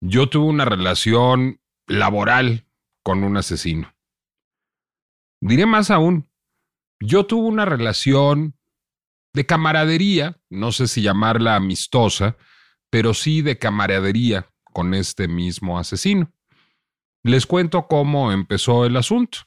Yo tuve una relación laboral con un asesino. Diré más aún, yo tuve una relación de camaradería, no sé si llamarla amistosa, pero sí de camaradería con este mismo asesino. Les cuento cómo empezó el asunto.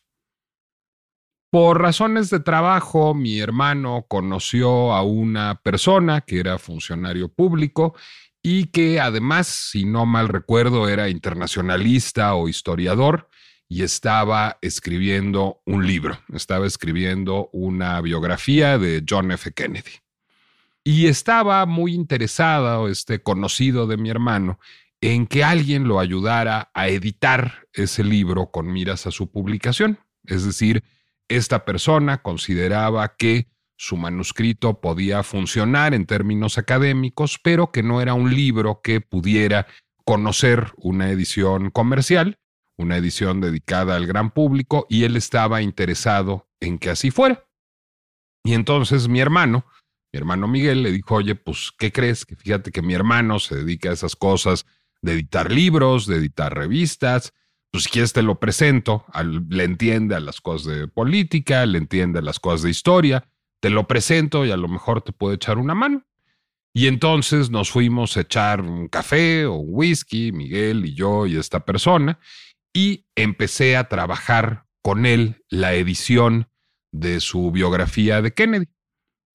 Por razones de trabajo, mi hermano conoció a una persona que era funcionario público y que además, si no mal recuerdo, era internacionalista o historiador y estaba escribiendo un libro, estaba escribiendo una biografía de John F. Kennedy. Y estaba muy interesado, este conocido de mi hermano, en que alguien lo ayudara a editar ese libro con miras a su publicación. Es decir, esta persona consideraba que su manuscrito podía funcionar en términos académicos, pero que no era un libro que pudiera conocer una edición comercial, una edición dedicada al gran público, y él estaba interesado en que así fuera. Y entonces mi hermano, mi hermano Miguel, le dijo, oye, pues, ¿qué crees? Que fíjate que mi hermano se dedica a esas cosas de editar libros, de editar revistas, pues si quieres te lo presento, le entiende a las cosas de política, le entiende a las cosas de historia, te lo presento y a lo mejor te puedo echar una mano. Y entonces nos fuimos a echar un café o un whisky, Miguel y yo y esta persona, y empecé a trabajar con él la edición de su biografía de Kennedy.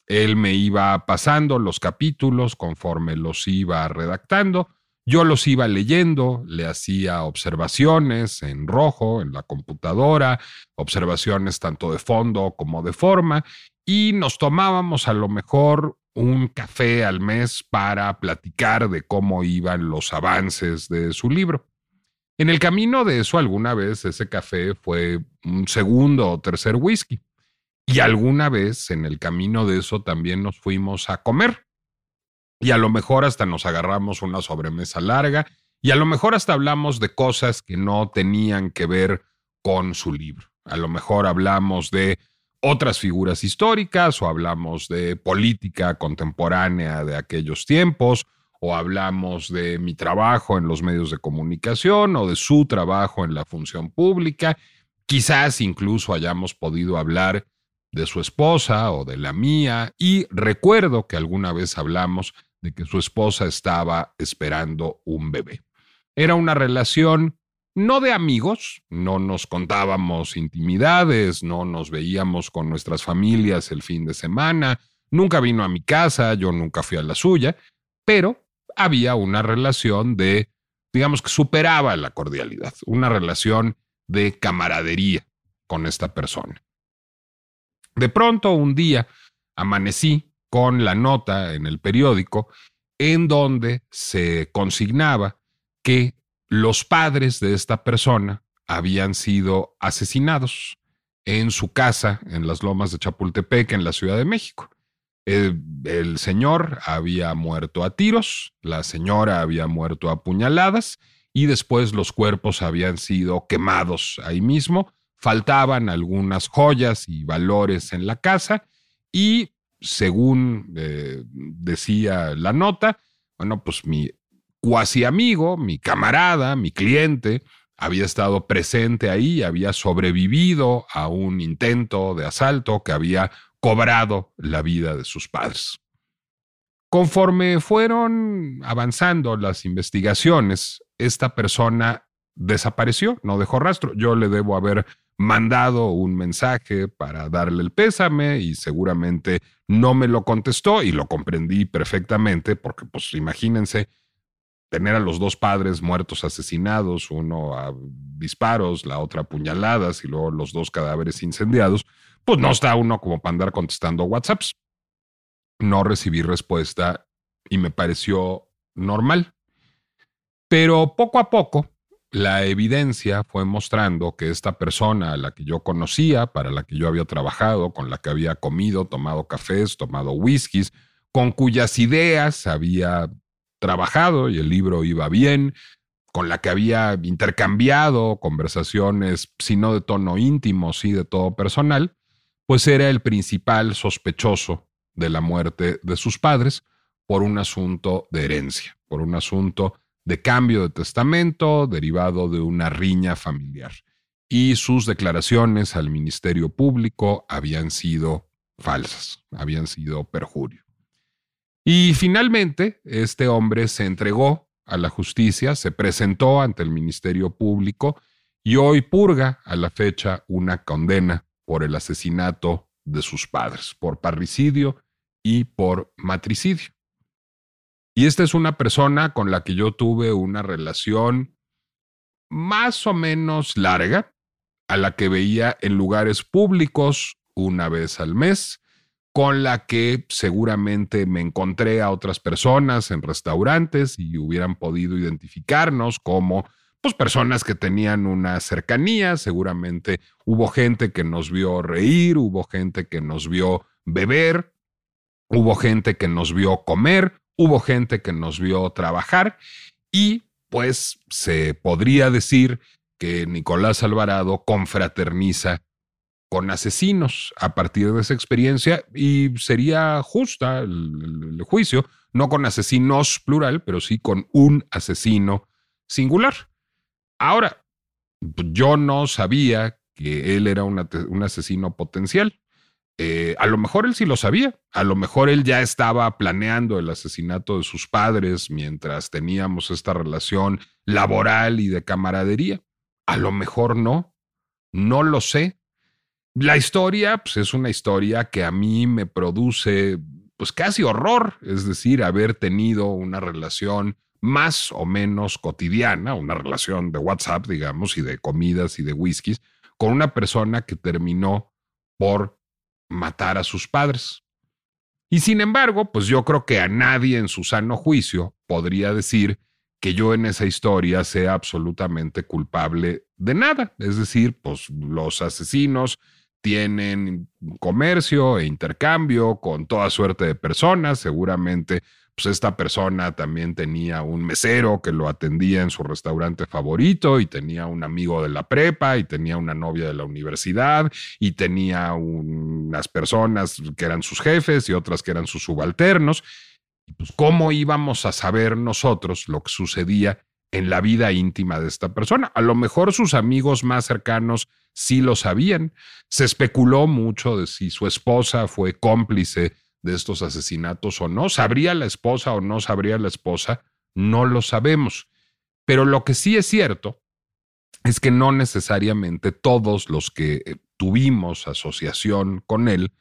Él me iba pasando los capítulos conforme los iba redactando, yo los iba leyendo, le hacía observaciones en rojo en la computadora, observaciones tanto de fondo como de forma, y nos tomábamos a lo mejor un café al mes para platicar de cómo iban los avances de su libro. En el camino de eso, alguna vez ese café fue un segundo o tercer whisky. Y alguna vez en el camino de eso también nos fuimos a comer. Y a lo mejor hasta nos agarramos una sobremesa larga y a lo mejor hasta hablamos de cosas que no tenían que ver con su libro. A lo mejor hablamos de otras figuras históricas o hablamos de política contemporánea de aquellos tiempos o hablamos de mi trabajo en los medios de comunicación o de su trabajo en la función pública. Quizás incluso hayamos podido hablar de su esposa o de la mía y recuerdo que alguna vez hablamos de que su esposa estaba esperando un bebé. Era una relación no de amigos, no nos contábamos intimidades, no nos veíamos con nuestras familias el fin de semana, nunca vino a mi casa, yo nunca fui a la suya, pero había una relación de, digamos que superaba la cordialidad, una relación de camaradería con esta persona. De pronto, un día, amanecí con la nota en el periódico en donde se consignaba que los padres de esta persona habían sido asesinados en su casa en las lomas de Chapultepec, en la Ciudad de México. El, señor había muerto a tiros, la señora había muerto a puñaladas y después los cuerpos habían sido quemados ahí mismo. Faltaban algunas joyas y valores en la casa y según eh, decía la nota, bueno, pues mi cuasi amigo, mi camarada, mi cliente, había estado presente ahí, había sobrevivido a un intento de asalto que había cobrado la vida de sus padres. Conforme fueron avanzando las investigaciones, esta persona desapareció, no dejó rastro. Yo le debo haber mandado un mensaje para darle el pésame y seguramente no me lo contestó y lo comprendí perfectamente porque pues imagínense tener a los dos padres muertos asesinados, uno a disparos, la otra a puñaladas y luego los dos cadáveres incendiados, pues no está uno como para andar contestando WhatsApps. No recibí respuesta y me pareció normal. Pero poco a poco, la evidencia fue mostrando que esta persona a la que yo conocía, para la que yo había trabajado, con la que había comido, tomado cafés, tomado whiskies, con cuyas ideas había trabajado y el libro iba bien, con la que había intercambiado conversaciones, si no de tono íntimo, sí de todo personal, pues era el principal sospechoso de la muerte de sus padres por un asunto de herencia, por un asunto de cambio de testamento derivado de una riña familiar. Y sus declaraciones al Ministerio Público habían sido falsas, habían sido perjurio. Y finalmente, este hombre se entregó a la justicia, se presentó ante el Ministerio Público y hoy purga a la fecha una condena por el asesinato de sus padres, por parricidio y por matricidio. Y esta es una persona con la que yo tuve una relación más o menos larga, a la que veía en lugares públicos una vez al mes, con la que seguramente me encontré a otras personas en restaurantes y hubieran podido identificarnos como pues personas que tenían una cercanía, seguramente hubo gente que nos vio reír, hubo gente que nos vio beber, hubo gente que nos vio comer, hubo gente que nos vio trabajar y pues se podría decir que Nicolás Alvarado confraterniza con asesinos a partir de esa experiencia y sería justa el, juicio, no con asesinos plural, pero sí con un asesino singular. Ahora, yo no sabía que él era un asesino potencial. Eh, a lo mejor él sí lo sabía, a lo mejor él ya estaba planeando el asesinato de sus padres mientras teníamos esta relación laboral y de camaradería. A lo mejor no, no lo sé. La historia pues, es una historia que a mí me produce pues casi horror, es decir, haber tenido una relación más o menos cotidiana, una relación de WhatsApp, digamos, y de comidas y de whiskies, con una persona que terminó por matar a sus padres. Y sin embargo, pues yo creo que a nadie en su sano juicio podría decir que yo en esa historia sea absolutamente culpable de nada. Es decir, pues los asesinos tienen comercio e intercambio con toda suerte de personas. Seguramente, pues esta persona también tenía un mesero que lo atendía en su restaurante favorito y tenía un amigo de la prepa y tenía una novia de la universidad y tenía unas personas que eran sus jefes y otras que eran sus subalternos. Pues, ¿Cómo íbamos a saber nosotros lo que sucedía en la vida íntima de esta persona. A lo mejor sus amigos más cercanos sí lo sabían. Se especuló mucho de si su esposa fue cómplice de estos asesinatos o no. ¿Sabría la esposa o no sabría la esposa? No lo sabemos. Pero lo que sí es cierto es que no necesariamente todos los que eh, tuvimos asociación con él,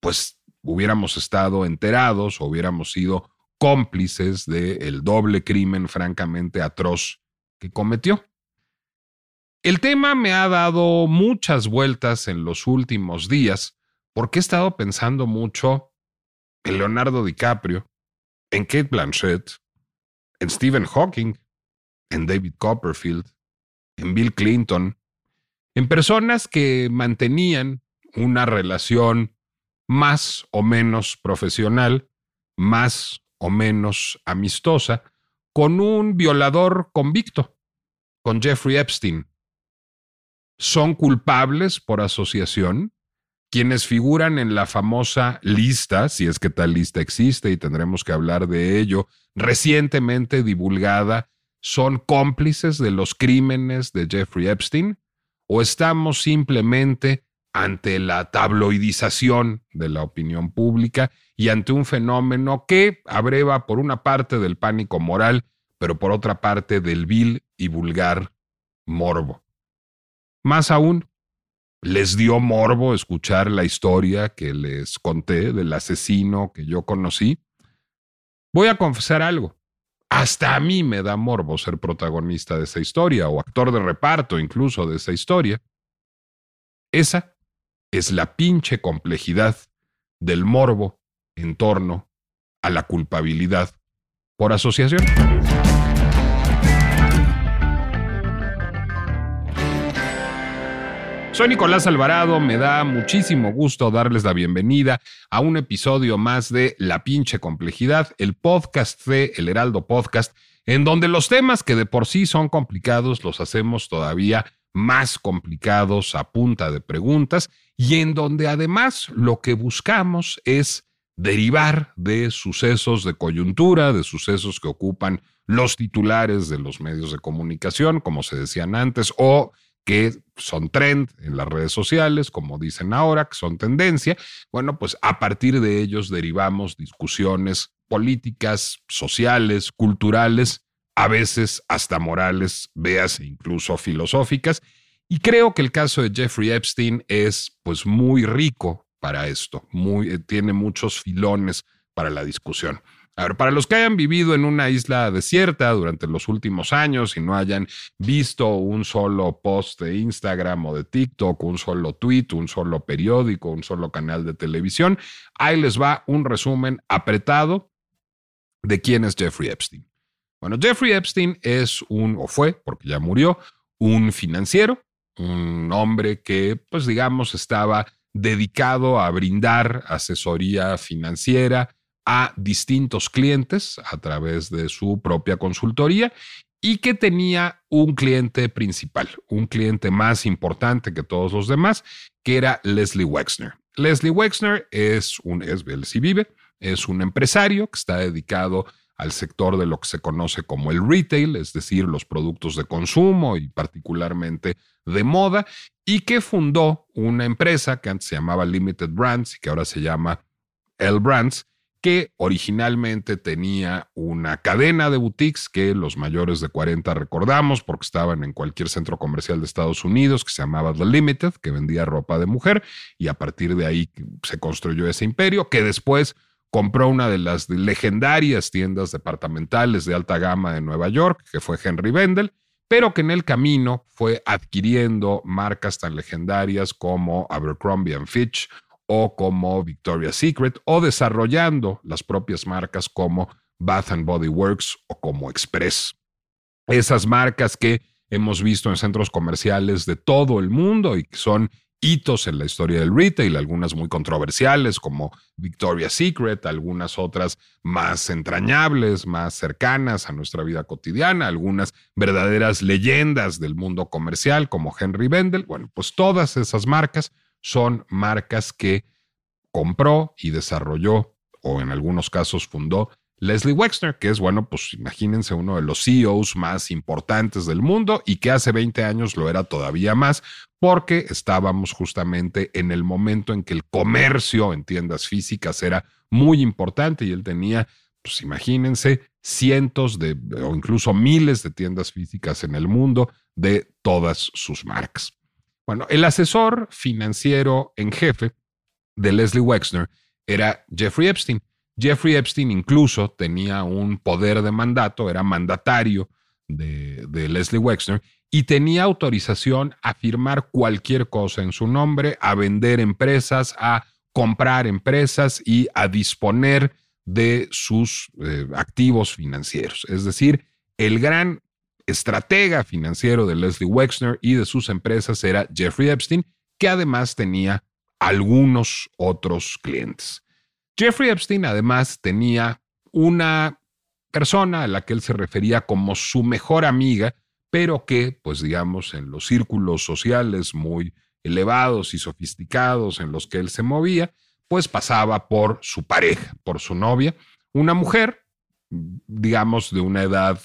pues hubiéramos estado enterados o hubiéramos sido cómplices del doble crimen francamente atroz que cometió. El tema me ha dado muchas vueltas en los últimos días porque he estado pensando mucho en Leonardo DiCaprio, en Kate Blanchett, en Stephen Hawking, en David Copperfield, en Bill Clinton, en personas que mantenían una relación más o menos profesional, más o menos amistosa con un violador convicto, con Jeffrey Epstein. Son culpables por asociación quienes figuran en la famosa lista, si es que tal lista existe y tendremos que hablar de ello, recientemente divulgada, son cómplices de los crímenes de Jeffrey Epstein o estamos simplemente ante la tabloidización de la opinión pública y ante un fenómeno que abreva por una parte del pánico moral, pero por otra parte del vil y vulgar morbo. Más aún, les dio morbo escuchar la historia que les conté del asesino que yo conocí. Voy a confesar algo. Hasta a mí me da morbo ser protagonista de esa historia o actor de reparto incluso de esa historia. Esa es la pinche complejidad del morbo en torno a la culpabilidad por asociación. Soy Nicolás Alvarado, me da muchísimo gusto darles la bienvenida a un episodio más de La pinche complejidad, el podcast de El Heraldo Podcast, en donde los temas que de por sí son complicados los hacemos todavía más complicados a punta de preguntas y en donde además lo que buscamos es derivar de sucesos de coyuntura, de sucesos que ocupan los titulares de los medios de comunicación, como se decían antes, o que son trend en las redes sociales, como dicen ahora, que son tendencia. Bueno, pues a partir de ellos derivamos discusiones políticas, sociales, culturales, a veces hasta morales, veas incluso filosóficas. Y creo que el caso de Jeffrey Epstein es pues muy rico para esto, eh, tiene muchos filones para la discusión. A ver, para los que hayan vivido en una isla desierta durante los últimos años y no hayan visto un solo post de Instagram o de TikTok, un solo tweet, un solo periódico, un solo canal de televisión, ahí les va un resumen apretado de quién es Jeffrey Epstein. Bueno, Jeffrey Epstein es un, o fue, porque ya murió, un financiero, un hombre que, pues digamos, estaba dedicado a brindar asesoría financiera, a distintos clientes a través de su propia consultoría y que tenía un cliente principal, un cliente más importante que todos los demás, que era Leslie Wexner. Leslie Wexner es un, es, vive, es un empresario que está dedicado al sector de lo que se conoce como el retail, es decir, los productos de consumo y particularmente de moda, y que fundó una empresa que antes se llamaba Limited Brands y que ahora se llama L Brands, que originalmente tenía una cadena de boutiques que los mayores de 40 recordamos porque estaban en cualquier centro comercial de Estados Unidos que se llamaba The Limited, que vendía ropa de mujer y a partir de ahí se construyó ese imperio que después compró una de las legendarias tiendas departamentales de alta gama de Nueva York, que fue Henry Bendel, pero que en el camino fue adquiriendo marcas tan legendarias como Abercrombie Fitch o como Victoria's Secret o desarrollando las propias marcas como Bath and Body Works o como Express. Esas marcas que hemos visto en centros comerciales de todo el mundo y que son hitos en la historia del retail, algunas muy controversiales como Victoria's Secret, algunas otras más entrañables, más cercanas a nuestra vida cotidiana, algunas verdaderas leyendas del mundo comercial como Henry Bendel. Bueno, pues todas esas marcas son marcas que compró y desarrolló, o en algunos casos fundó, Leslie Wexner, que es, bueno, pues imagínense uno de los CEOs más importantes del mundo y que hace 20 años lo era todavía más, porque estábamos justamente en el momento en que el comercio en tiendas físicas era muy importante y él tenía, pues imagínense, cientos de o incluso miles de tiendas físicas en el mundo de todas sus marcas. Bueno, el asesor financiero en jefe de Leslie Wexner era Jeffrey Epstein. Jeffrey Epstein incluso tenía un poder de mandato, era mandatario de, Leslie Wexner y tenía autorización a firmar cualquier cosa en su nombre, a vender empresas, a comprar empresas y a disponer de sus eh, activos financieros. Es decir, el gran estratega financiero de Leslie Wexner y de sus empresas era Jeffrey Epstein, que además tenía algunos otros clientes. Jeffrey Epstein además tenía una persona a la que él se refería como su mejor amiga, pero que, pues digamos, en los círculos sociales muy elevados y sofisticados en los que él se movía, pues pasaba por su pareja, por su novia, una mujer digamos, de una edad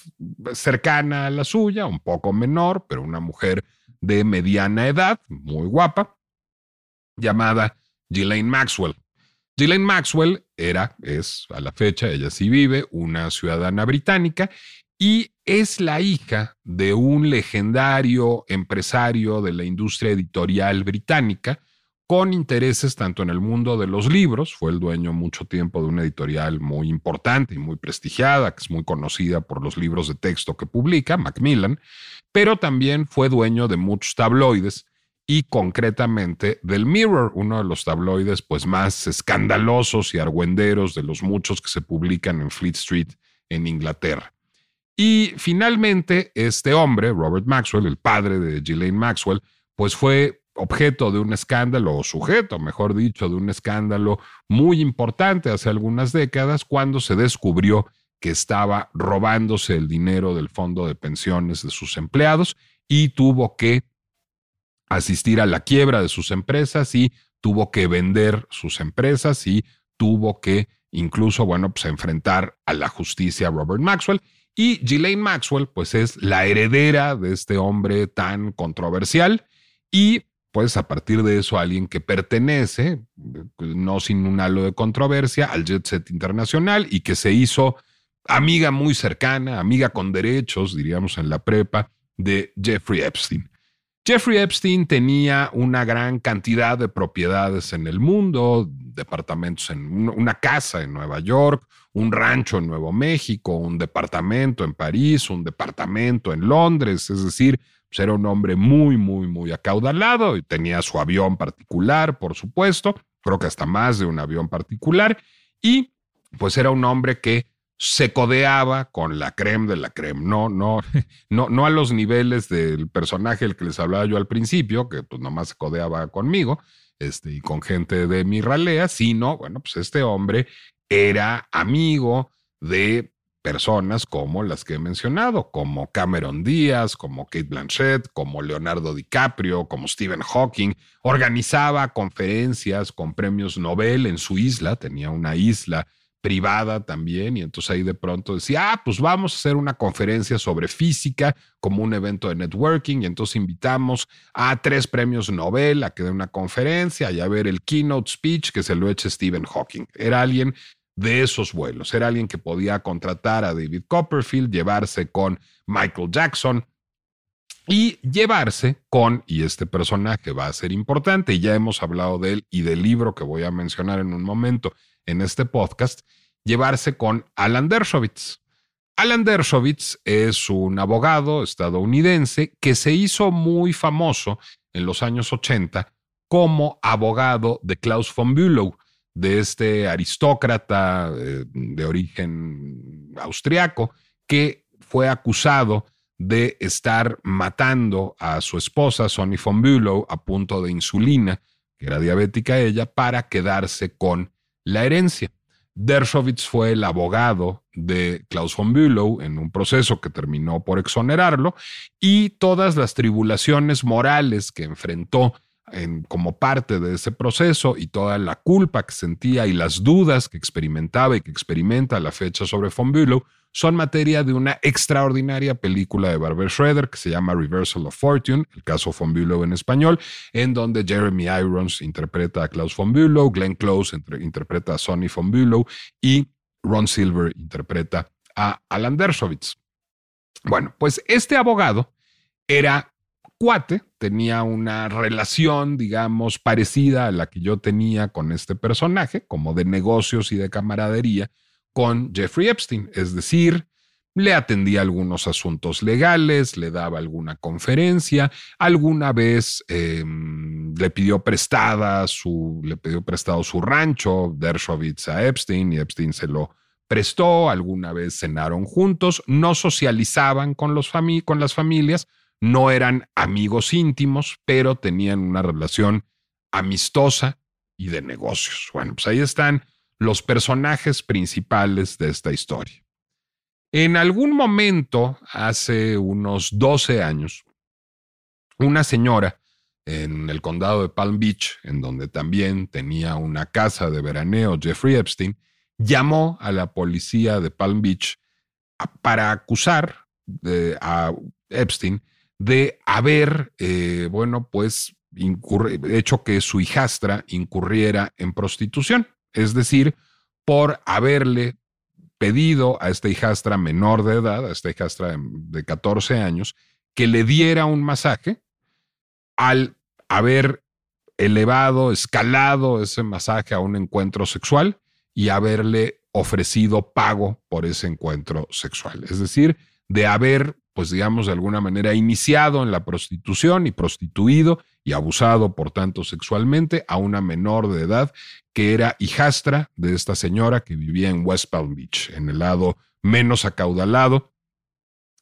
cercana a la suya, un poco menor, pero una mujer de mediana edad, muy guapa, llamada Ghislaine Maxwell. Ghislaine Maxwell era, es a la fecha, ella sí vive, una ciudadana británica y es la hija de un legendario empresario de la industria editorial británica con intereses tanto en el mundo de los libros, fue el dueño mucho tiempo de una editorial muy importante y muy prestigiada, que es muy conocida por los libros de texto que publica, Macmillan, pero también fue dueño de muchos tabloides y concretamente del Mirror, uno de los tabloides pues más escandalosos y argüenderos de los muchos que se publican en Fleet Street en Inglaterra. Y finalmente este hombre, Robert Maxwell, el padre de Ghislaine Maxwell, pues fue objeto de un escándalo, o sujeto, mejor dicho, de un escándalo muy importante hace algunas décadas, cuando se descubrió que estaba robándose el dinero del fondo de pensiones de sus empleados y tuvo que asistir a la quiebra de sus empresas y tuvo que vender sus empresas y tuvo que incluso, bueno, pues enfrentar a la justicia Robert Maxwell. Y Ghislaine Maxwell, pues es la heredera de este hombre tan controversial y pues a partir de eso alguien que pertenece, no sin un halo de controversia, al jet set internacional y que se hizo amiga muy cercana, amiga con derechos, diríamos en la prepa, de Jeffrey Epstein. Jeffrey Epstein tenía una gran cantidad de propiedades en el mundo, departamentos en una casa en Nueva York, un rancho en Nuevo México, un departamento en París, un departamento en Londres, es decir, pues, era un hombre muy, muy, muy acaudalado y tenía su avión particular, por supuesto, creo que hasta más de un avión particular, y pues era un hombre que se codeaba con la creme de la creme, no, no, no, no a los niveles del personaje el que les hablaba yo al principio, que pues nomás se codeaba conmigo, este, y con gente de mi ralea, sino, bueno, pues este hombre era amigo de personas como las que he mencionado, como Cameron Díaz, como Kate Blanchett, como Leonardo DiCaprio, como Stephen Hawking. Organizaba conferencias con premios Nobel en su isla, tenía una isla privada también, y entonces ahí de pronto decía, ah, pues vamos a hacer una conferencia sobre física como un evento de networking, y entonces invitamos a tres premios Nobel a que dé una conferencia y a ver el keynote speech que se lo eche Stephen Hawking. Era alguien de esos vuelos. Era alguien que podía contratar a David Copperfield, llevarse con Michael Jackson y llevarse con, y este personaje va a ser importante, y ya hemos hablado de él y del libro que voy a mencionar en un momento en este podcast, llevarse con Alan Dershowitz. Alan Dershowitz es un abogado estadounidense que se hizo muy famoso en los años 80 como abogado de Klaus von Bülow de este aristócrata eh, de origen austriaco que fue acusado de estar matando a su esposa, Sonny von Bülow, a punto de insulina, que era diabética ella, para quedarse con la herencia. Dershowitz fue el abogado de Klaus von Bülow en un proceso que terminó por exonerarlo y todas las tribulaciones morales que enfrentó como parte de ese proceso y toda la culpa que sentía y las dudas que experimentaba y que experimenta a la fecha sobre Von Bülow son materia de una extraordinaria película de Barbara Schroeder que se llama Reversal of Fortune, el caso Von Bülow en español, en donde Jeremy Irons interpreta a Klaus Von Bülow, Glenn Close interpreta a Sonny Von Bülow y Ron Silver interpreta a Alan Dershowitz. Bueno, pues este abogado era cuate, tenía una relación, digamos, parecida a la que yo tenía con este personaje, como de negocios y de camaradería, con Jeffrey Epstein. Es decir, le atendía algunos asuntos legales, le daba alguna conferencia, alguna vez em, le pidió prestada su, le pidió prestado su rancho, Dershowitz a Epstein, y Epstein se lo prestó, alguna vez cenaron juntos, no socializaban con, los con las familias, no eran amigos íntimos, pero tenían una relación amistosa y de negocios. Bueno, pues ahí están los personajes principales de esta historia. En algún momento, hace unos 12 años, una señora en el condado de Palm Beach, en donde también tenía una casa de veraneo Jeffrey Epstein, llamó a la policía de Palm Beach para acusar a Epstein de haber, eh, bueno, pues hecho que su hijastra incurriera en prostitución, es decir, por haberle pedido a esta hijastra menor de edad, a esta hijastra de 14 años, que le diera un masaje al haber elevado, escalado ese masaje a un encuentro sexual y haberle ofrecido pago por ese encuentro sexual. Es decir, de haber pues digamos, de alguna manera iniciado en la prostitución y prostituido y abusado, por tanto, sexualmente a una menor de edad que era hijastra de esta señora que vivía en West Palm Beach, en el lado menos acaudalado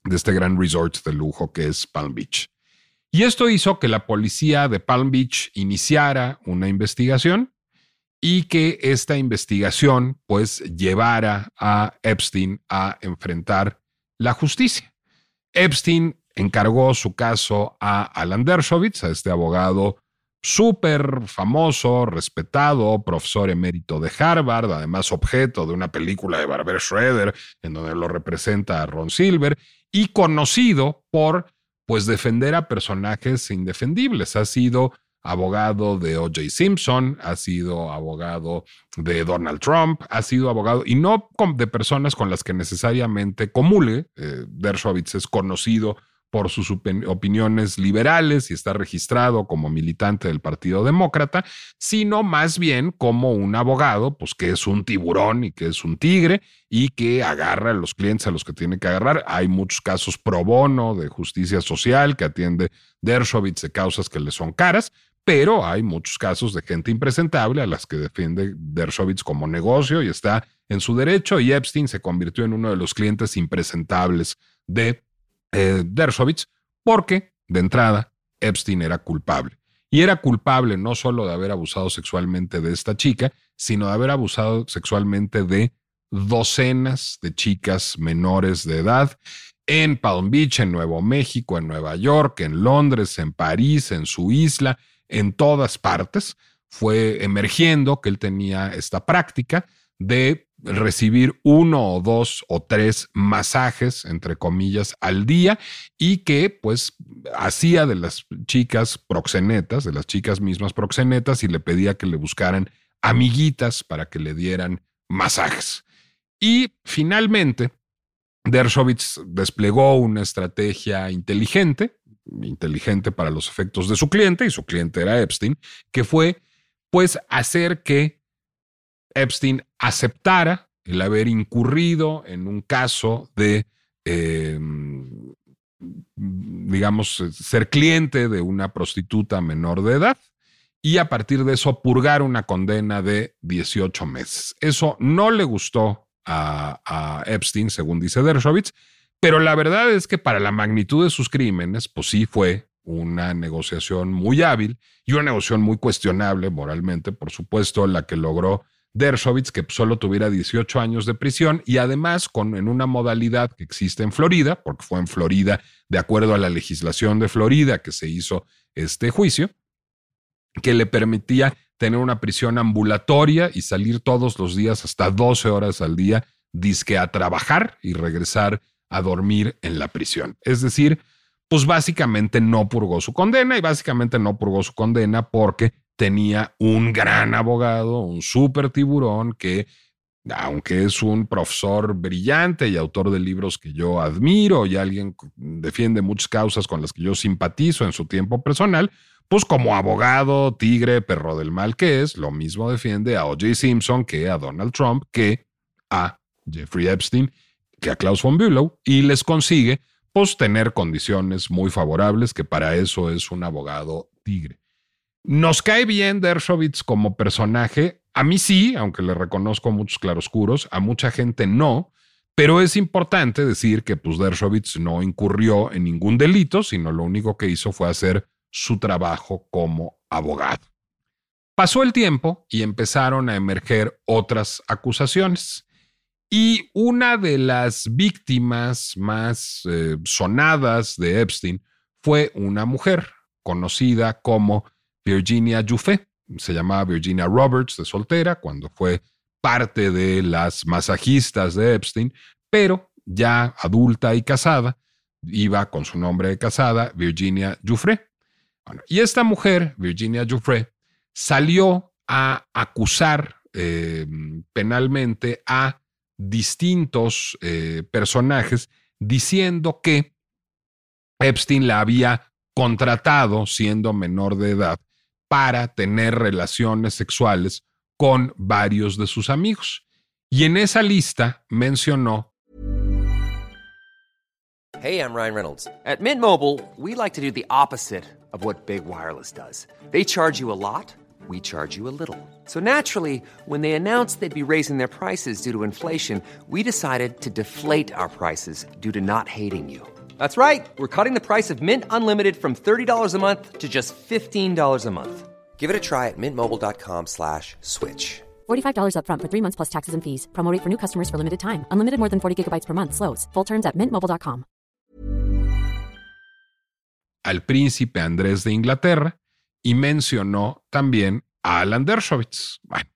de este gran resort de lujo que es Palm Beach. Y esto hizo que la policía de Palm Beach iniciara una investigación y que esta investigación pues llevara a Epstein a enfrentar la justicia. Epstein encargó su caso a Alan Dershowitz, a este abogado súper famoso, respetado, profesor emérito de Harvard, además objeto de una película de Barbara Schroeder en donde lo representa a Ron Silver y conocido por pues defender a personajes indefendibles. Ha sido abogado de O.J. Simpson, ha sido abogado de Donald Trump, ha sido abogado, y no de personas con las que necesariamente comule. Eh, Dershowitz es conocido por sus opiniones liberales y está registrado como militante del Partido Demócrata, sino más bien como un abogado, pues que es un tiburón y que es un tigre y que agarra a los clientes a los que tiene que agarrar. Hay muchos casos pro bono de justicia social que atiende Dershowitz de causas que le son caras, pero hay muchos casos de gente impresentable a las que defiende Dershowitz como negocio y está en su derecho y Epstein se convirtió en uno de los clientes impresentables de eh, Dershowitz, porque, de entrada, Epstein era culpable. Y era culpable no solo de haber abusado sexualmente de esta chica, sino de haber abusado sexualmente de docenas de chicas menores de edad en Palm Beach, en Nuevo México, en Nueva York, en Londres, en París, en su isla, en todas partes. Fue emergiendo que él tenía esta práctica de recibir uno o dos o tres masajes, entre comillas, al día y que pues hacía de las chicas proxenetas, de las chicas mismas proxenetas y le pedía que le buscaran amiguitas para que le dieran masajes. Y finalmente, Dershowitz desplegó una estrategia inteligente, inteligente para los efectos de su cliente, y su cliente era Epstein, que fue pues hacer que Epstein aceptara el haber incurrido en un caso de, em, digamos, ser cliente de una prostituta menor de edad y a partir de eso purgar una condena de 18 meses. Eso no le gustó a, a Epstein, según dice Dershowitz, pero la verdad es que para la magnitud de sus crímenes, pues sí fue una negociación muy hábil y una negociación muy cuestionable moralmente, por supuesto, la que logró Dershowitz, que solo tuviera 18 años de prisión y además con, en una modalidad que existe en Florida, porque fue en Florida, de acuerdo a la legislación de Florida que se hizo este juicio, que le permitía tener una prisión ambulatoria y salir todos los días hasta 12 horas al día, disque a trabajar y regresar a dormir en la prisión. Es decir, pues básicamente no purgó su condena y básicamente no purgó su condena porque tenía un gran abogado, un súper tiburón que, aunque es un profesor brillante y autor de libros que yo admiro y alguien defiende muchas causas con las que yo simpatizo en su tiempo personal, pues como abogado, tigre, perro del mal que es, lo mismo defiende a O.J. Simpson que a Donald Trump, que a Jeffrey Epstein, que a Klaus von Bülow, y les consigue pues tener condiciones muy favorables, que para eso es un abogado tigre. Nos cae bien Dershowitz como personaje. A mí sí, aunque le reconozco muchos claroscuros, a mucha gente no. Pero es importante decir que pues, Dershowitz no incurrió en ningún delito, sino lo único que hizo fue hacer su trabajo como abogado. Pasó el tiempo y empezaron a emerger otras acusaciones. Y una de las víctimas más eh, sonadas de Epstein fue una mujer conocida como Virginia Juffé. Se llamaba Virginia Roberts de soltera cuando fue parte de las masajistas de Epstein, pero ya adulta y casada, iba con su nombre de casada, Virginia Juffré. y esta mujer, Virginia Juffré, salió a acusar eh, penalmente a distintos eh, personajes diciendo que Epstein la había contratado siendo menor de edad para tener relaciones sexuales con varios de sus amigos. Y en esa lista mencionó Hey, I'm Ryan Reynolds. At Mint Mobile, we like to do the opposite of what Big Wireless does. They charge you a lot, we charge you a little. So naturally, when they announced they'd be raising their prices due to inflation, we decided to deflate our prices due to not hating you. That's right. We're cutting the price of Mint Unlimited from $30 a month to just $15 a month. Give it a try at mintmobile.com slash switch. $45 upfront for three months plus taxes and fees. Promo rate for new customers for limited time. Unlimited more than 40 gigabytes per month. Slows. Full terms at mintmobile.com. Al príncipe Andrés de Inglaterra y mencionó también a Alan Dershowitz. Bueno,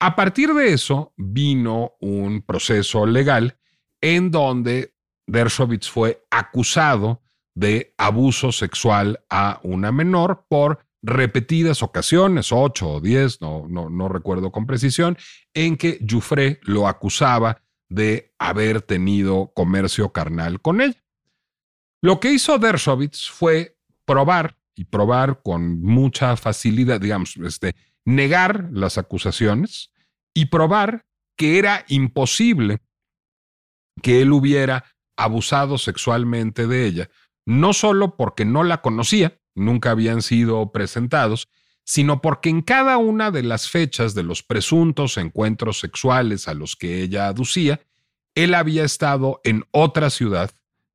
a partir de eso vino un proceso legal en donde Dershowitz fue acusado de abuso sexual a una menor por repetidas ocasiones, ocho o diez, no, no, no recuerdo con precisión, en que Jufré lo acusaba de haber tenido comercio carnal con ella. Lo que hizo Dershowitz fue probar y probar con mucha facilidad, digamos, este, negar las acusaciones y probar que era imposible que él hubiera abusado sexualmente de ella, no solo porque no la conocía, nunca habían sido presentados, sino porque en cada una de las fechas de los presuntos encuentros sexuales a los que ella aducía, él había estado en otra ciudad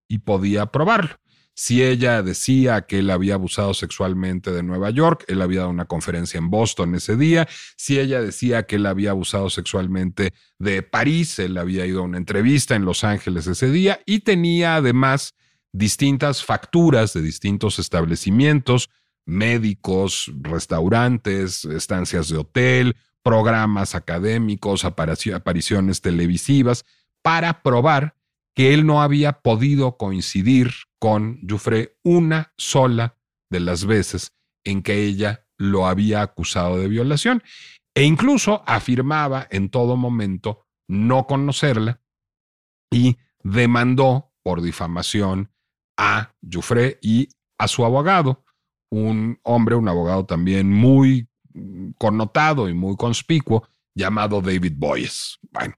y podía probarlo. Si ella decía que él había abusado sexualmente de Nueva York, él había dado una conferencia en Boston ese día. Si ella decía que él había abusado sexualmente de París, él había ido a una entrevista en Los Ángeles ese día y tenía además distintas facturas de distintos establecimientos, médicos, restaurantes, estancias de hotel, programas académicos, apariciones televisivas, para probar que él no había podido coincidir con Jufré una sola de las veces en que ella lo había acusado de violación e incluso afirmaba en todo momento no conocerla y demandó por difamación a Jufré y a su abogado, un hombre, un abogado también muy connotado y muy conspicuo, llamado David Boyes. Bueno,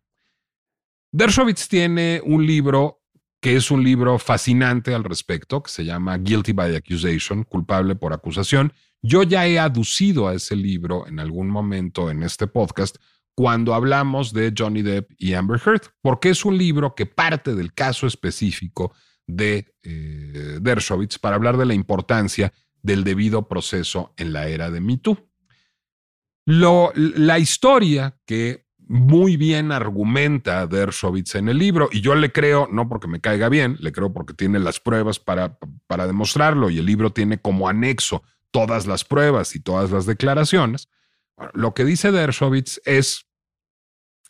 Dershowitz tiene un libro que es un libro fascinante al respecto, que se llama Guilty by Accusation, culpable por acusación. Yo ya he aducido a ese libro en algún momento en este podcast cuando hablamos de Johnny Depp y Amber Heard, porque es un libro que parte del caso específico de eh, Dershowitz para hablar de la importancia del debido proceso en la era de Me Too. la historia que muy bien argumenta Dershowitz en el libro y yo le creo, no porque me caiga bien, le creo porque tiene las pruebas para, para demostrarlo y el libro tiene como anexo todas las pruebas y todas las declaraciones. lo que dice Dershowitz es,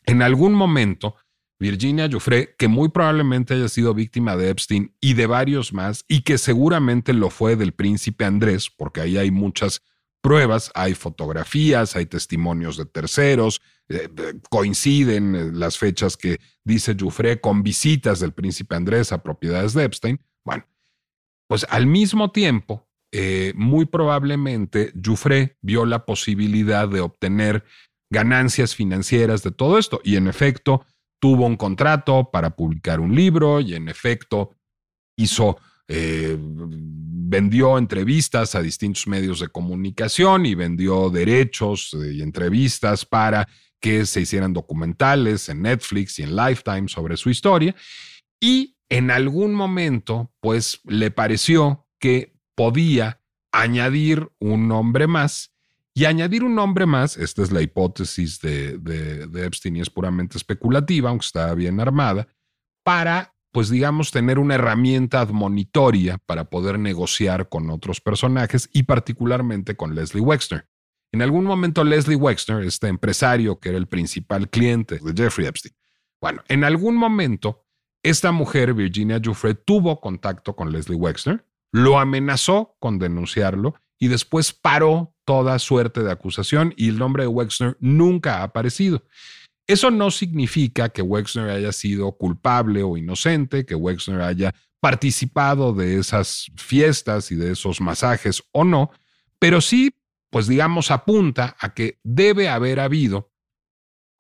en algún momento, Virginia Giuffre, que muy probablemente haya sido víctima de Epstein y de varios más, y que seguramente lo fue del príncipe Andrés, porque ahí hay muchas pruebas, hay fotografías, hay testimonios de terceros, eh, eh, coinciden eh, las fechas que dice Jufré con visitas del príncipe Andrés a propiedades de Epstein. Bueno, pues al mismo tiempo, muy probablemente Jufré vio la posibilidad de obtener ganancias financieras de todo esto y en efecto tuvo un contrato para publicar un libro y en efecto hizo vendió entrevistas a distintos medios de comunicación y vendió derechos y entrevistas para que se hicieran documentales en Netflix y en Lifetime sobre su historia. Y en algún momento, pues le pareció que podía añadir un nombre más. Y añadir un nombre más, esta es la hipótesis de, de, Epstein y es puramente especulativa, aunque está bien armada, para, pues digamos, tener una herramienta admonitoria para poder negociar con otros personajes y particularmente con Leslie Wexner. En algún momento Leslie Wexner, este empresario que era el principal cliente de Jeffrey Epstein, bueno, en algún momento esta mujer, Virginia Giuffre, tuvo contacto con Leslie Wexner, lo amenazó con denunciarlo y después paró toda suerte de acusación y el nombre de Wexner nunca ha aparecido. Eso no significa que Wexner haya sido culpable o inocente, que Wexner haya participado de esas fiestas y de esos masajes o no, pero sí pues digamos, apunta a que debe haber habido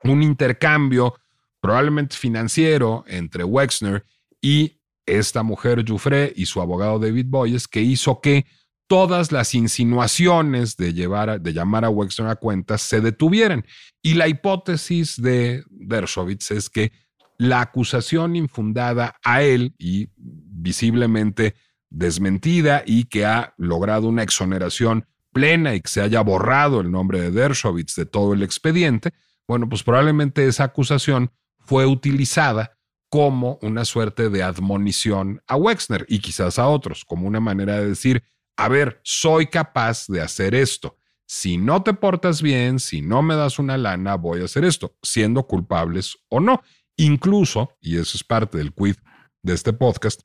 un intercambio probablemente financiero entre Wexner y esta mujer Jufré y su abogado David Boyes que hizo que todas las insinuaciones de, llevar de llamar a Wexner a cuentas se detuvieran. Y la hipótesis de Dershowitz es que la acusación infundada a él y visiblemente desmentida y que ha logrado una exoneración plena y que se haya borrado el nombre de Dershowitz de todo el expediente, bueno, pues probablemente esa acusación fue utilizada como una suerte de admonición a Wexner y quizás a otros, como una manera de decir, a ver, soy capaz de hacer esto. Si no te portas bien, si no me das una lana, voy a hacer esto, siendo culpables o no. Incluso, y eso es parte del quid de este podcast,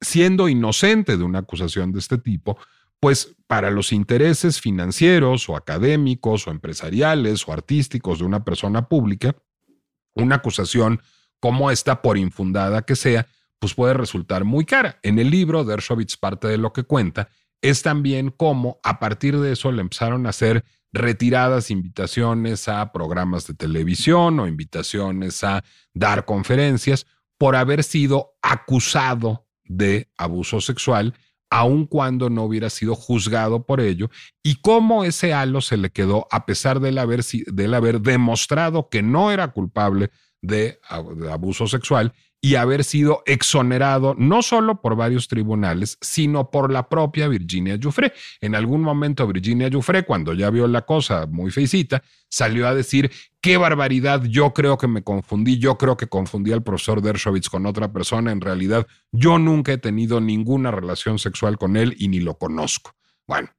siendo inocente de una acusación de este tipo, pues para los intereses financieros o académicos o empresariales o artísticos de una persona pública, una acusación como esta, por infundada que sea, pues puede resultar muy cara. En el libro, Dershowitz parte de lo que cuenta es también cómo a partir de eso le empezaron a hacer retiradas invitaciones a programas de televisión o invitaciones a dar conferencias por haber sido acusado de abuso sexual, aun cuando no hubiera sido juzgado por ello, y cómo ese halo se le quedó a pesar de haber, haber demostrado que no era culpable de, abuso sexual y haber sido exonerado no solo por varios tribunales, sino por la propia Virginia Giuffre. En algún momento Virginia Giuffre, cuando ya vio la cosa muy feicita, salió a decir, qué barbaridad, yo creo que me confundí, yo creo que confundí al profesor Dershowitz con otra persona, en realidad yo nunca he tenido ninguna relación sexual con él y ni lo conozco. Bueno,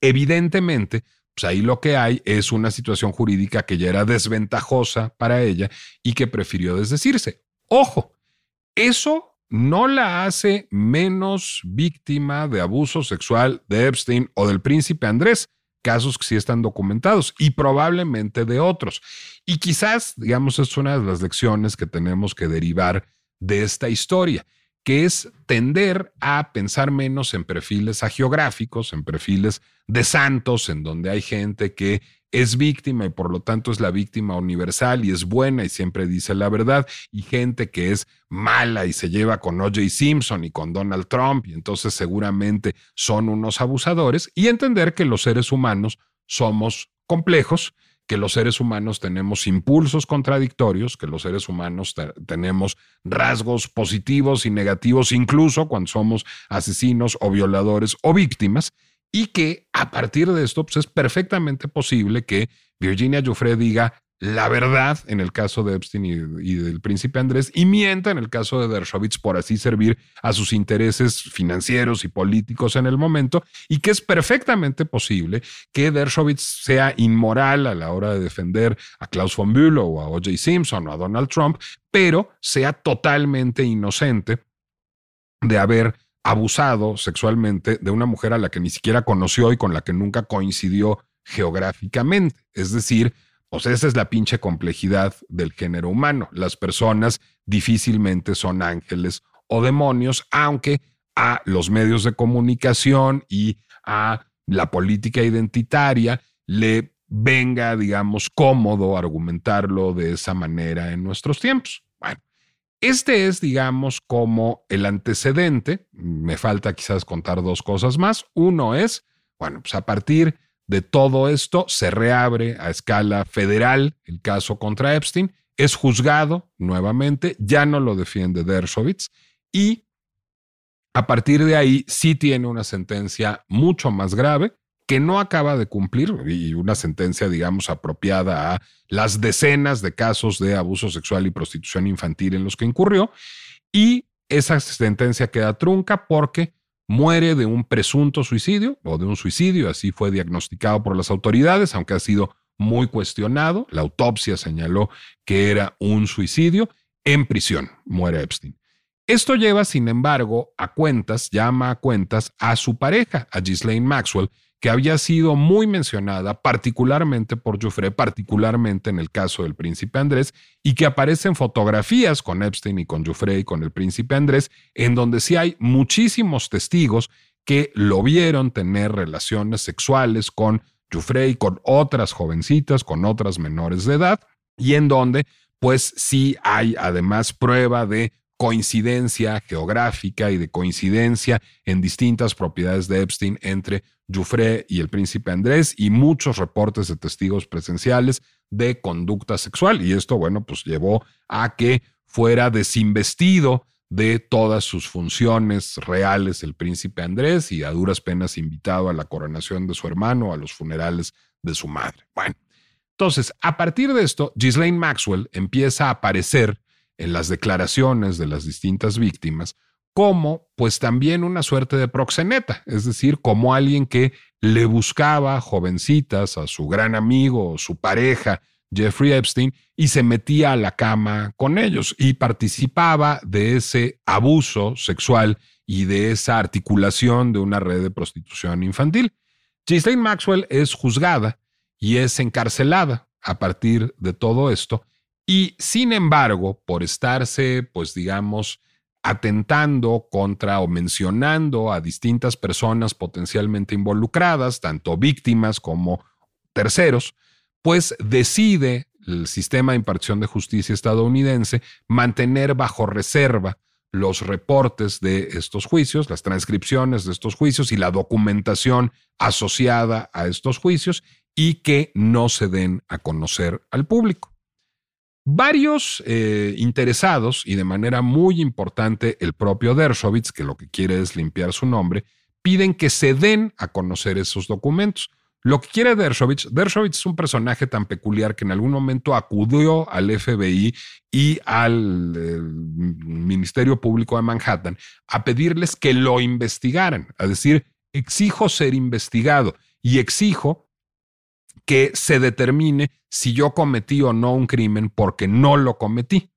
evidentemente, pues ahí lo que hay es una situación jurídica que ya era desventajosa para ella y que prefirió desdecirse. Ojo, eso no la hace menos víctima de abuso sexual de Epstein o del príncipe Andrés, casos que sí están documentados y probablemente de otros. Y quizás, digamos, es una de las lecciones que tenemos que derivar de esta historia que es tender a pensar menos en perfiles agiográficos, en perfiles de santos, en donde hay gente que es víctima y por lo tanto es la víctima universal y es buena y siempre dice la verdad, y gente que es mala y se lleva con OJ Simpson y con Donald Trump y entonces seguramente son unos abusadores, y entender que los seres humanos somos complejos que los seres humanos tenemos impulsos contradictorios, que los seres humanos tenemos rasgos positivos y negativos, incluso cuando somos asesinos o violadores o víctimas, y que a partir de esto pues, es perfectamente posible que Virginia Giuffre diga, la verdad en el caso de Epstein y, del príncipe Andrés y mienta en el caso de Dershowitz por así servir a sus intereses financieros y políticos en el momento y que es perfectamente posible que Dershowitz sea inmoral a la hora de defender a Klaus von Bülow o a O.J. Simpson o a Donald Trump, pero sea totalmente inocente de haber abusado sexualmente de una mujer a la que ni siquiera conoció y con la que nunca coincidió geográficamente. Es decir, o sea, esa es la pinche complejidad del género humano. Las personas difícilmente son ángeles o demonios, aunque a los medios de comunicación y a la política identitaria le venga, digamos, cómodo argumentarlo de esa manera en nuestros tiempos. Bueno, este es, digamos, como el antecedente. Me falta quizás contar dos cosas más. Uno es, bueno, pues a partir de todo esto se reabre a escala federal el caso contra Epstein, es juzgado nuevamente, ya no lo defiende Dershowitz y a partir de ahí sí tiene una sentencia mucho más grave que no acaba de cumplir y una sentencia, digamos, apropiada a las decenas de casos de abuso sexual y prostitución infantil en los que incurrió. Y esa sentencia queda trunca porque muere de un presunto suicidio o de un suicidio, así fue diagnosticado por las autoridades, aunque ha sido muy cuestionado. La autopsia señaló que era un suicidio. En prisión muere Epstein. Esto lleva, sin embargo, a cuentas, llama a cuentas a su pareja, a Ghislaine Maxwell, que había sido muy mencionada, particularmente por Joffre, particularmente en el caso del príncipe Andrés, y que aparecen fotografías con Epstein y con Joffre y con el príncipe Andrés, en donde sí hay muchísimos testigos que lo vieron tener relaciones sexuales con Joffre y con otras jovencitas, con otras menores de edad, y en donde pues sí hay además prueba de coincidencia geográfica y de coincidencia en distintas propiedades de Epstein entre Jufré y el príncipe Andrés y muchos reportes de testigos presenciales de conducta sexual. Y esto, bueno, pues llevó a que fuera desinvestido de todas sus funciones reales el príncipe Andrés y a duras penas invitado a la coronación de su hermano, a los funerales de su madre. Bueno, entonces, a partir de esto, Ghislaine Maxwell empieza a aparecer en las declaraciones de las distintas víctimas como pues también una suerte de proxeneta, es decir, como alguien que le buscaba jovencitas a su gran amigo o su pareja, Jeffrey Epstein, y se metía a la cama con ellos y participaba de ese abuso sexual y de esa articulación de una red de prostitución infantil. Ghislaine Maxwell es juzgada y es encarcelada a partir de todo esto y sin embargo, por estarse, pues digamos, atentando contra o mencionando a distintas personas potencialmente involucradas, tanto víctimas como terceros, pues decide el sistema de impartición de justicia estadounidense mantener bajo reserva los reportes de estos juicios, las transcripciones de estos juicios y la documentación asociada a estos juicios y que no se den a conocer al público. Varios eh, interesados, y de manera muy importante el propio Dershowitz, que lo que quiere es limpiar su nombre, piden que se den a conocer esos documentos. Lo que quiere Dershowitz, Dershowitz es un personaje tan peculiar que en algún momento acudió al FBI y al eh, Ministerio Público de Manhattan a pedirles que lo investigaran, a decir, exijo ser investigado y exijo que se determine si yo cometí o no un crimen porque no lo cometí.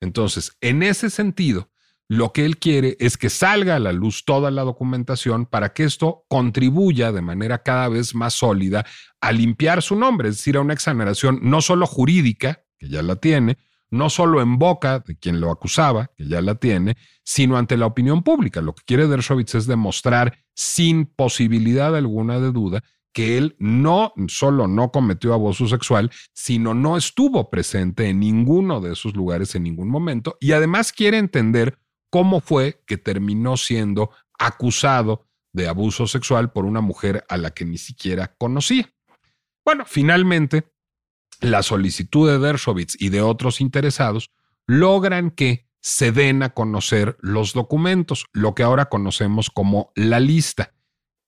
Entonces, en ese sentido, lo que él quiere es que salga a la luz toda la documentación para que esto contribuya de manera cada vez más sólida a limpiar su nombre, es decir, a una exoneración no solo jurídica, que ya la tiene, no solo en boca de quien lo acusaba, que ya la tiene, sino ante la opinión pública. Lo que quiere Dershowitz es demostrar sin posibilidad alguna de duda que él no solo no cometió abuso sexual, sino no estuvo presente en ninguno de esos lugares en ningún momento y además quiere entender cómo fue que terminó siendo acusado de abuso sexual por una mujer a la que ni siquiera conocía. Bueno, finalmente, la solicitud de Dershowitz y de otros interesados logran que se den a conocer los documentos, lo que ahora conocemos como la lista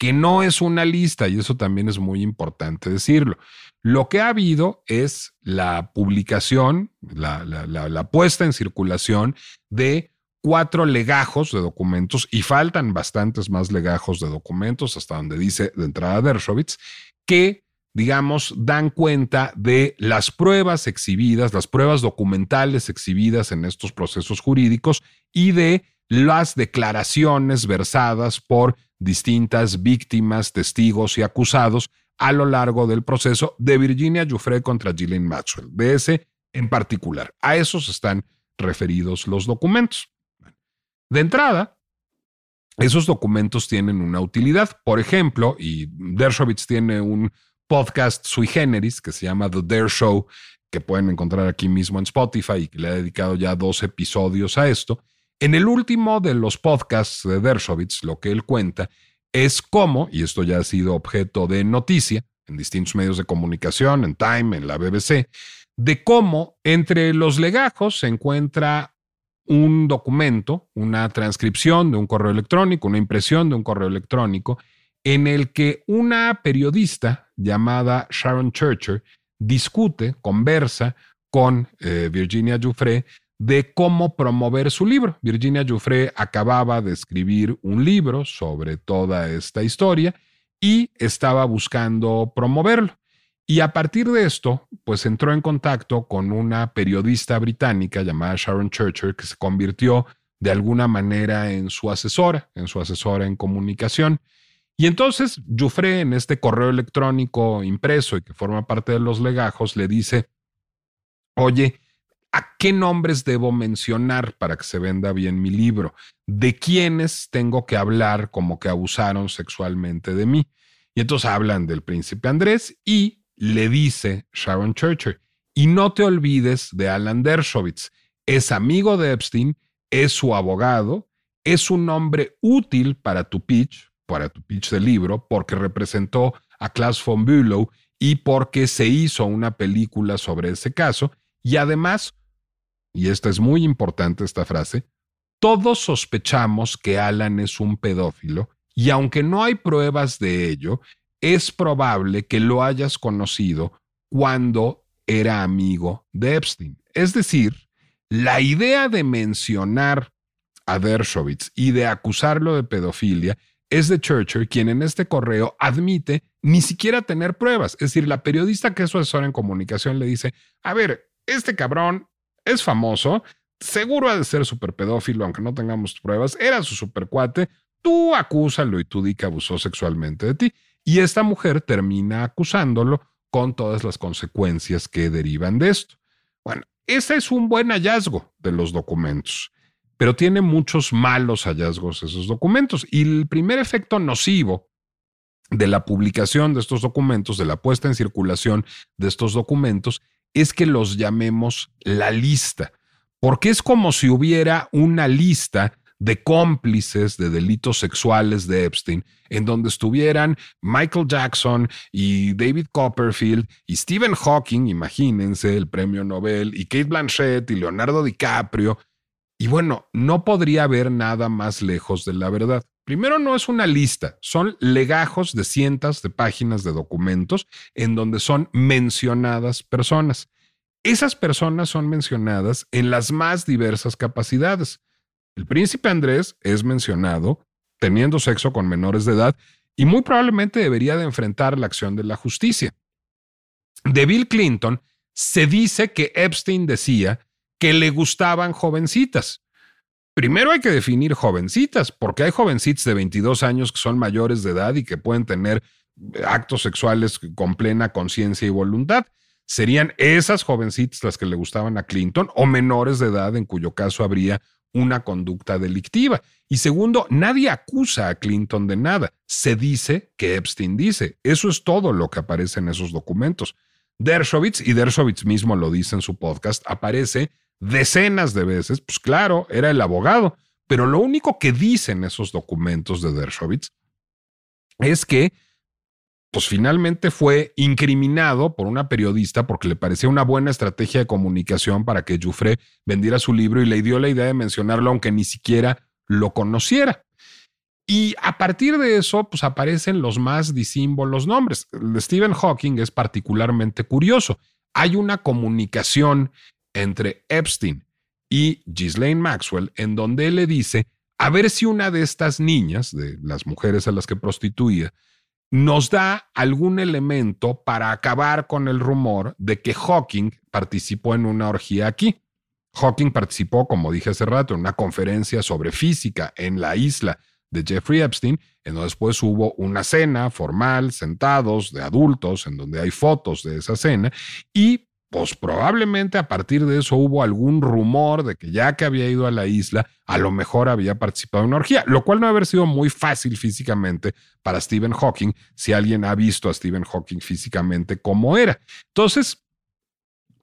que no es una lista, y eso también es muy importante decirlo. Lo que ha habido es la publicación, la, puesta en circulación de cuatro legajos de documentos, y faltan bastantes más legajos de documentos, hasta donde dice de entrada Dershowitz, que digamos, dan cuenta de las pruebas exhibidas, las pruebas documentales exhibidas en estos procesos jurídicos y de las declaraciones versadas por distintas víctimas, testigos y acusados a lo largo del proceso de Virginia Giuffre contra Gillian Maxwell, de ese en particular. A esos están referidos los documentos. De entrada, esos documentos tienen una utilidad. Por ejemplo, y Dershowitz tiene un podcast sui generis que se llama The Dare Show, que pueden encontrar aquí mismo en Spotify y que le ha dedicado ya dos episodios a esto. En el último de los podcasts de Dershowitz, lo que él cuenta es cómo, y esto ya ha sido objeto de noticia en distintos medios de comunicación, en Time, en la BBC, de cómo entre los legajos se encuentra un documento, una transcripción de un correo electrónico, una impresión de un correo electrónico, en el que una periodista llamada Sharon Churcher discute, conversa con eh, Virginia Giuffre de cómo promover su libro. Virginia Giuffre acababa de escribir un libro sobre toda esta historia y estaba buscando promoverlo. Y a partir de esto, pues entró en contacto con una periodista británica llamada Sharon Churcher, que se convirtió de alguna manera en su asesora, en su asesora en comunicación. Y entonces Giuffre, en este correo electrónico impreso y que forma parte de los legajos, le dice, oye, ¿A qué nombres debo mencionar para que se venda bien mi libro? ¿De quiénes tengo que hablar como que abusaron sexualmente de mí? Y entonces hablan del príncipe Andrés y le dice Sharon Churcher, y no te olvides de Alan Dershowitz, es amigo de Epstein, es su abogado, es un hombre útil para tu pitch, para tu pitch de libro, porque representó a Klaus von Bülow y porque se hizo una película sobre ese caso. Y además, y esta es muy importante esta frase, todos sospechamos que Alan es un pedófilo y aunque no hay pruebas de ello, es probable que lo hayas conocido cuando era amigo de Epstein. Es decir, la idea de mencionar a Dershowitz y de acusarlo de pedofilia es de Churchill, quien en este correo admite ni siquiera tener pruebas. Es decir, la periodista que es su asesora en comunicación le dice, a ver, este cabrón es famoso, seguro ha de ser súper pedófilo, aunque no tengamos pruebas, era su super cuate, tú acúsalo y tú di que abusó sexualmente de ti. Y esta mujer termina acusándolo con todas las consecuencias que derivan de esto. Bueno, ese es un buen hallazgo de los documentos, pero tiene muchos malos hallazgos esos documentos. Y el primer efecto nocivo de la publicación de estos documentos, de la puesta en circulación de estos documentos, es que los llamemos la lista, porque es como si hubiera una lista de cómplices de delitos sexuales de Epstein, en donde estuvieran Michael Jackson y David Copperfield y Stephen Hawking, imagínense, el premio Nobel, y Kate Blanchett y Leonardo DiCaprio. Y bueno, no podría haber nada más lejos de la verdad. Primero, no es una lista, son legajos de cientos de páginas de documentos en donde son mencionadas personas. Esas personas son mencionadas en las más diversas capacidades. El príncipe Andrés es mencionado teniendo sexo con menores de edad y muy probablemente debería de enfrentar la acción de la justicia. De Bill Clinton se dice que Epstein decía que le gustaban jovencitas. Primero hay que definir jovencitas, porque hay jovencitas de 22 años que son mayores de edad y que pueden tener actos sexuales con plena conciencia y voluntad. ¿Serían esas jovencitas las que le gustaban a Clinton o menores de edad en cuyo caso habría una conducta delictiva. Y segundo, nadie acusa a Clinton de nada. Se dice que Epstein dice. Eso es todo lo que aparece en esos documentos. Dershowitz, y Dershowitz mismo lo dice en su podcast, aparece decenas de veces. Pues claro, era el abogado. Pero lo único que dicen esos documentos de Dershowitz es que pues finalmente fue incriminado por una periodista porque le parecía una buena estrategia de comunicación para que Jufré vendiera su libro y le dio la idea de mencionarlo aunque ni siquiera lo conociera. Y a partir de eso, pues aparecen los más disímbolos nombres. Stephen Hawking es particularmente curioso. Hay una comunicación entre Epstein y Ghislaine Maxwell en donde él le dice, a ver si una de estas niñas, de las mujeres a las que prostituía, nos da algún elemento para acabar con el rumor de que Hawking participó en una orgía aquí. Hawking participó, como dije hace rato, en una conferencia sobre física en la isla de Jeffrey Epstein, en donde después hubo una cena formal, sentados, de adultos, en donde hay fotos de esa cena, y pues probablemente a partir de eso hubo algún rumor de que ya que había ido a la isla, a lo mejor había participado en una orgía, lo cual no haber sido muy fácil físicamente para Stephen Hawking, si alguien ha visto a Stephen Hawking físicamente como era. Entonces,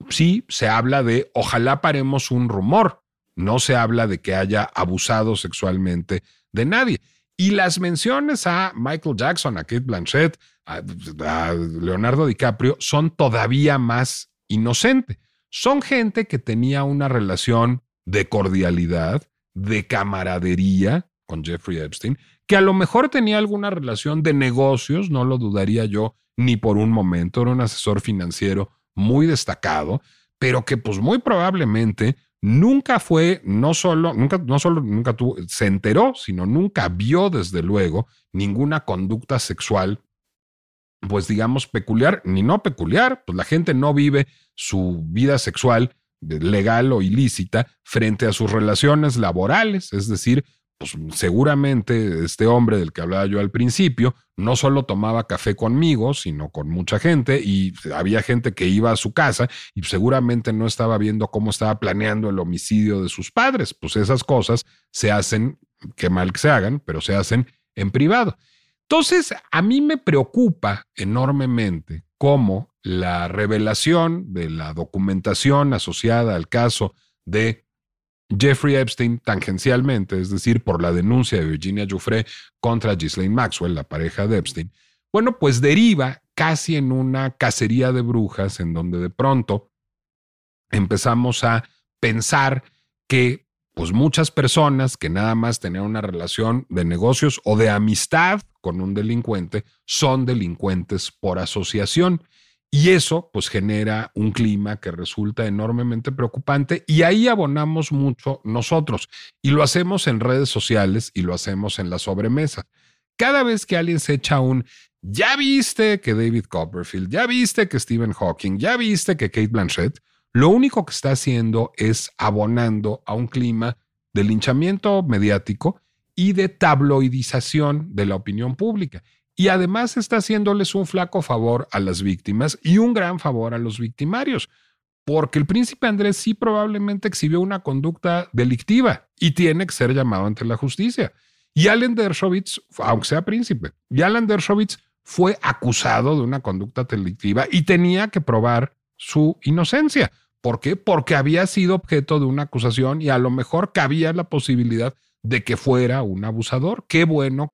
sí, se habla de ojalá paremos un rumor, no se habla de que haya abusado sexualmente de nadie. Y las menciones a Michael Jackson, a Kate Blanchett, a, Leonardo DiCaprio son todavía más inocente. Son gente que tenía una relación de cordialidad, de camaradería con Jeffrey Epstein, que a lo mejor tenía alguna relación de negocios, no lo dudaría yo ni por un momento, era un asesor financiero muy destacado, pero que pues muy probablemente nunca fue, no solo, nunca, no solo nunca tuvo, se enteró, sino nunca vio desde luego ninguna conducta sexual pues digamos, peculiar, ni no peculiar, pues la gente no vive su vida sexual legal o ilícita frente a sus relaciones laborales, es decir, pues seguramente este hombre del que hablaba yo al principio no solo tomaba café conmigo, sino con mucha gente y había gente que iba a su casa y seguramente no estaba viendo cómo estaba planeando el homicidio de sus padres. Pues esas cosas se hacen, qué mal que se hagan, pero se hacen en privado. Entonces, a mí me preocupa enormemente cómo la revelación de la documentación asociada al caso de Jeffrey Epstein tangencialmente, es decir, por la denuncia de Virginia Giuffre contra Ghislaine Maxwell, la pareja de Epstein, bueno, pues deriva casi en una cacería de brujas en donde de pronto empezamos a pensar que pues muchas personas que nada más tenían una relación de negocios o de amistad con un delincuente son delincuentes por asociación. Y eso pues genera un clima que resulta enormemente preocupante y ahí abonamos mucho nosotros y lo hacemos en redes sociales y lo hacemos en la sobremesa. Cada vez que alguien se echa un, ya viste que David Copperfield, ya viste que Stephen Hawking, ya viste que Kate Blanchett, lo único que está haciendo es abonando a un clima de linchamiento mediático y de tabloidización de la opinión pública. Y además está haciéndoles un flaco favor a las víctimas y un gran favor a los victimarios, porque el príncipe Andrés sí probablemente exhibió una conducta delictiva y tiene que ser llamado ante la justicia. Y Alan Dershowitz, aunque sea príncipe, y Alan fue acusado de una conducta delictiva y tenía que probar su inocencia. ¿Por qué? Porque había sido objeto de una acusación y a lo mejor cabía la posibilidad de que fuera un abusador. Qué bueno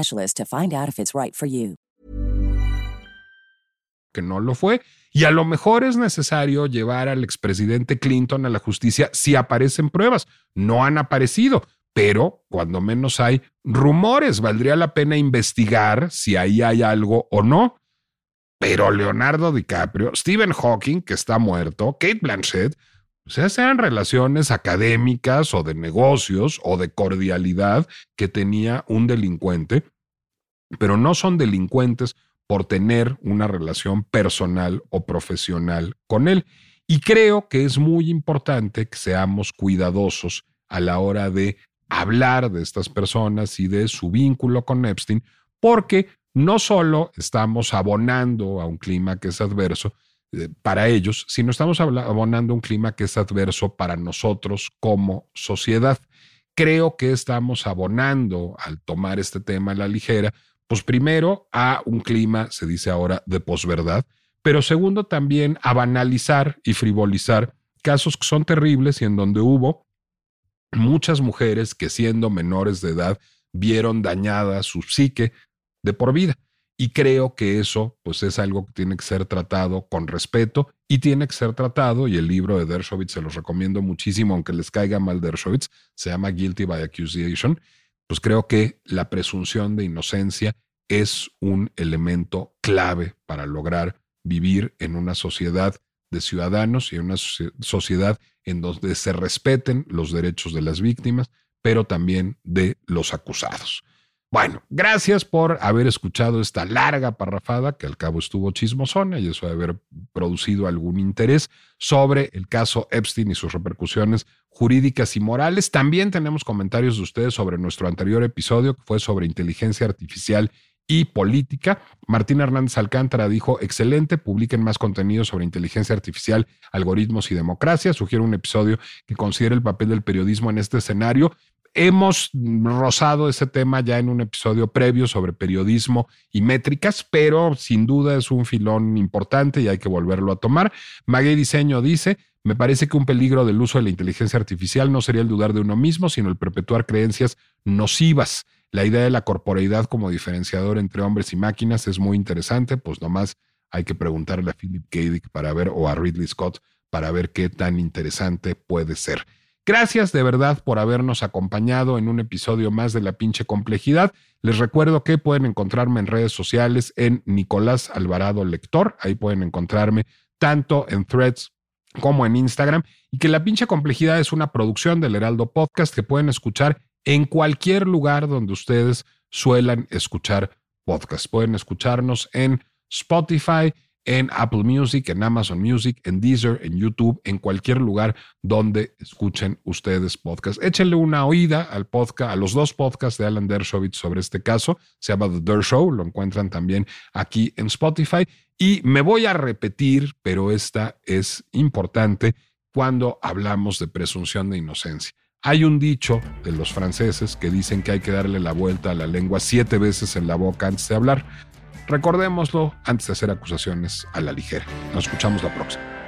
Que no lo fue. Y a lo mejor es necesario llevar al expresidente Clinton a la justicia si aparecen pruebas. No han aparecido, pero cuando menos hay rumores, valdría la pena investigar si ahí hay algo o no. Pero Leonardo DiCaprio, Stephen Hawking, que está muerto, Kate Blanchett, sea, sean relaciones académicas o de negocios o de cordialidad que tenía un delincuente, pero no son delincuentes por tener una relación personal o profesional con él. Y creo que es muy importante que seamos cuidadosos a la hora de hablar de estas personas y de su vínculo con Epstein, porque no solo estamos abonando a un clima que es adverso, eh, para ellos, sino estamos abonando un clima que es adverso para nosotros como sociedad. Creo que estamos abonando al tomar este tema a la ligera, pues primero a un clima, se dice ahora, de posverdad, pero segundo también a banalizar y frivolizar casos que son terribles y en donde hubo muchas mujeres que siendo menores de edad vieron dañada su psique de por vida. Y creo que eso pues es algo que tiene que ser tratado con respeto y tiene que ser tratado, y el libro de Dershowitz se los recomiendo muchísimo, aunque les caiga mal Dershowitz, se llama Guilty by Accusation, pues creo que la presunción de inocencia es un elemento clave para lograr vivir en una sociedad de ciudadanos y en una sociedad en donde se respeten los derechos de las víctimas, pero también de los acusados. Bueno, gracias por haber escuchado esta larga parrafada, que al cabo estuvo chismosona y eso de haber producido algún interés sobre el caso Epstein y sus repercusiones jurídicas y morales. También tenemos comentarios de ustedes sobre nuestro anterior episodio, que fue sobre inteligencia artificial y política. Martín Hernández Alcántara dijo, excelente, publiquen más contenido sobre inteligencia artificial, algoritmos y democracia. Sugiero un episodio que considere el papel del periodismo en este escenario. Hemos rozado ese tema ya en un episodio previo sobre periodismo y métricas, pero sin duda es un filón importante y hay que volverlo a tomar. Maguey Diseño dice, me parece que un peligro del uso de la inteligencia artificial no sería el dudar de uno mismo, sino el perpetuar creencias nocivas. La idea de la corporeidad como diferenciador entre hombres y máquinas es muy interesante, pues nomás hay que preguntarle a Philip K. Dick para ver o a Ridley Scott para ver qué tan interesante puede ser. Gracias de verdad por habernos acompañado en un episodio más de La pinche complejidad. Les recuerdo que pueden encontrarme en redes sociales en Nicolás Alvarado Lector. Ahí pueden encontrarme tanto en threads como en Instagram. Y que La pinche complejidad es una producción del Heraldo Podcast que pueden escuchar en cualquier lugar donde ustedes suelan escuchar podcasts. Pueden escucharnos en Spotify, en Apple Music, en Amazon Music, en Deezer, en YouTube, en cualquier lugar donde escuchen ustedes podcast. Échenle una oída al podcast, a los dos podcasts de Alan Dershowitz sobre este caso. Se llama The Der Show, lo encuentran también aquí en Spotify. Y me voy a repetir, pero esta es importante cuando hablamos de presunción de inocencia. Hay un dicho de los franceses que dicen que hay que darle la vuelta a la lengua siete veces en la boca antes de hablar. Recordémoslo antes de hacer acusaciones a la ligera. Nos escuchamos la próxima.